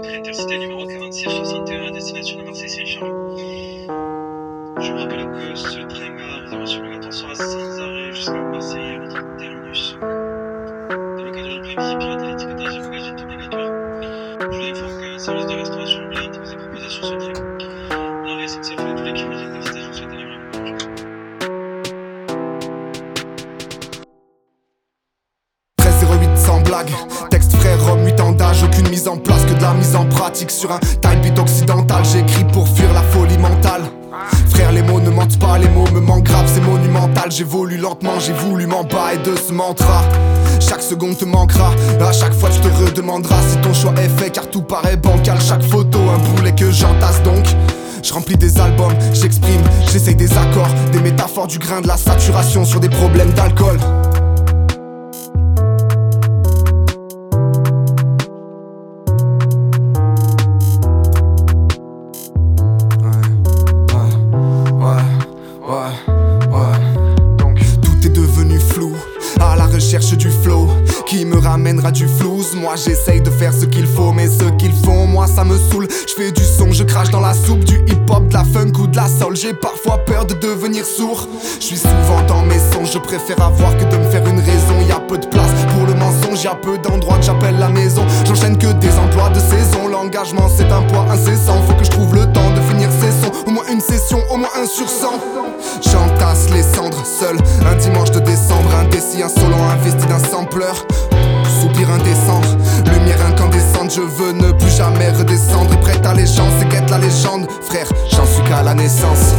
train intercité numéro 4661 à destination de Marseille-Saint-Charles. Je vous rappelle que ce train à réservation obligatoire sera sans arrêt jusqu'à Marseille avec terminus. Dans le cadre du prévis pirater l'étiquetage et bagages est obligatoire. Je vous informe qu'un service de restauration ambulante vous est proposé sur ce train. L'arrêt SNCF de tous les kilomètres d'intercité, je vous souhaite un agréable voyage. 13 08 sans blague Texte frère homme 8 ans d'âge mise en place que de la mise en pratique. Sur un type occidental J'écris pour fuir la folie mentale. Frère les mots ne mentent pas Les mots me manquent grave c'est monumental. J'évolue lentement j'ai voulu m'en bas et de ce mantra chaque seconde te manquera. À chaque fois tu te redemanderas Si ton choix est fait car tout paraît bancal. Chaque photo un boulet que j'entasse donc. Je remplis des albums, j'exprime, j'essaye des accords, des métaphores du grain de la saturation sur des problèmes d'alcool. À la recherche du flow qui me ramènera du flouze. Moi j'essaye de faire ce qu'il faut, mais ce qu'ils font, moi ça me saoule. Je fais du son, je crache dans la soupe, du hip hop, de la funk ou de la soul. J'ai parfois peur de devenir sourd. Je suis souvent dans mes sons, je préfère avoir que de me faire une raison. Y a peu de place pour le mensonge, y a peu d'endroits que j'appelle la maison. J'enchaîne que des emplois de saison. L'engagement c'est un poids incessant. Faut que je trouve le temps de finir ces sons. Au moins une session, au moins un sur cent. Seul. Un dimanche de décembre, indécis, insolent, investi d'un sampleur. Soupir indécent, lumière incandescente. Je veux ne plus jamais redescendre. Et prête allégeance, c'est qu'être la légende. Frère, j'en suis qu'à la naissance.